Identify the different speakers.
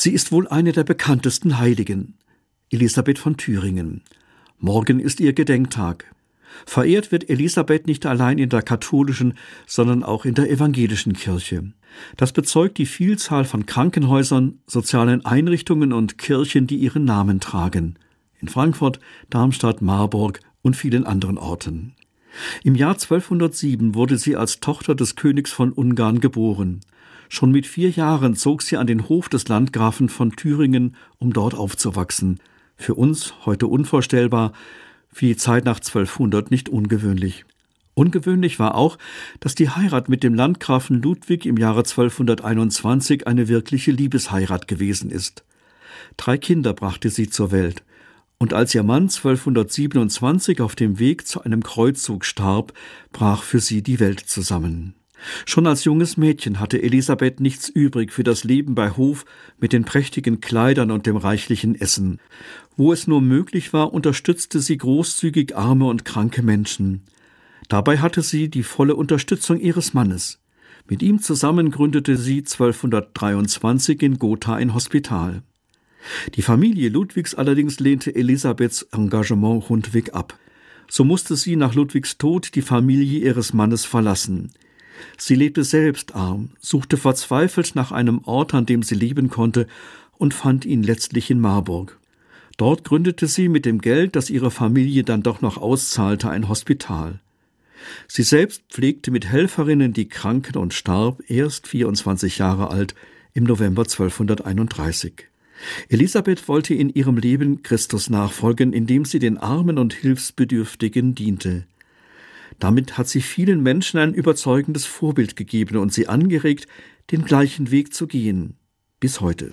Speaker 1: Sie ist wohl eine der bekanntesten Heiligen, Elisabeth von Thüringen. Morgen ist ihr Gedenktag. Verehrt wird Elisabeth nicht allein in der katholischen, sondern auch in der evangelischen Kirche. Das bezeugt die Vielzahl von Krankenhäusern, sozialen Einrichtungen und Kirchen, die ihren Namen tragen. In Frankfurt, Darmstadt, Marburg und vielen anderen Orten. Im Jahr 1207 wurde sie als Tochter des Königs von Ungarn geboren. Schon mit vier Jahren zog sie an den Hof des Landgrafen von Thüringen, um dort aufzuwachsen. Für uns heute unvorstellbar, für die Zeit nach 1200 nicht ungewöhnlich. Ungewöhnlich war auch, dass die Heirat mit dem Landgrafen Ludwig im Jahre 1221 eine wirkliche Liebesheirat gewesen ist. Drei Kinder brachte sie zur Welt. Und als ihr Mann 1227 auf dem Weg zu einem Kreuzzug starb, brach für sie die Welt zusammen. Schon als junges Mädchen hatte Elisabeth nichts übrig für das Leben bei Hof mit den prächtigen Kleidern und dem reichlichen Essen. Wo es nur möglich war, unterstützte sie großzügig arme und kranke Menschen. Dabei hatte sie die volle Unterstützung ihres Mannes. Mit ihm zusammen gründete sie 1223 in Gotha ein Hospital. Die Familie Ludwigs allerdings lehnte Elisabeths Engagement rundweg ab. So musste sie nach Ludwigs Tod die Familie ihres Mannes verlassen. Sie lebte selbst arm, suchte verzweifelt nach einem Ort, an dem sie leben konnte, und fand ihn letztlich in Marburg. Dort gründete sie mit dem Geld, das ihre Familie dann doch noch auszahlte, ein Hospital. Sie selbst pflegte mit Helferinnen die Kranken und starb erst 24 Jahre alt im November 1231. Elisabeth wollte in ihrem Leben Christus nachfolgen, indem sie den Armen und Hilfsbedürftigen diente. Damit hat sie vielen Menschen ein überzeugendes Vorbild gegeben und sie angeregt, den gleichen Weg zu gehen. Bis heute.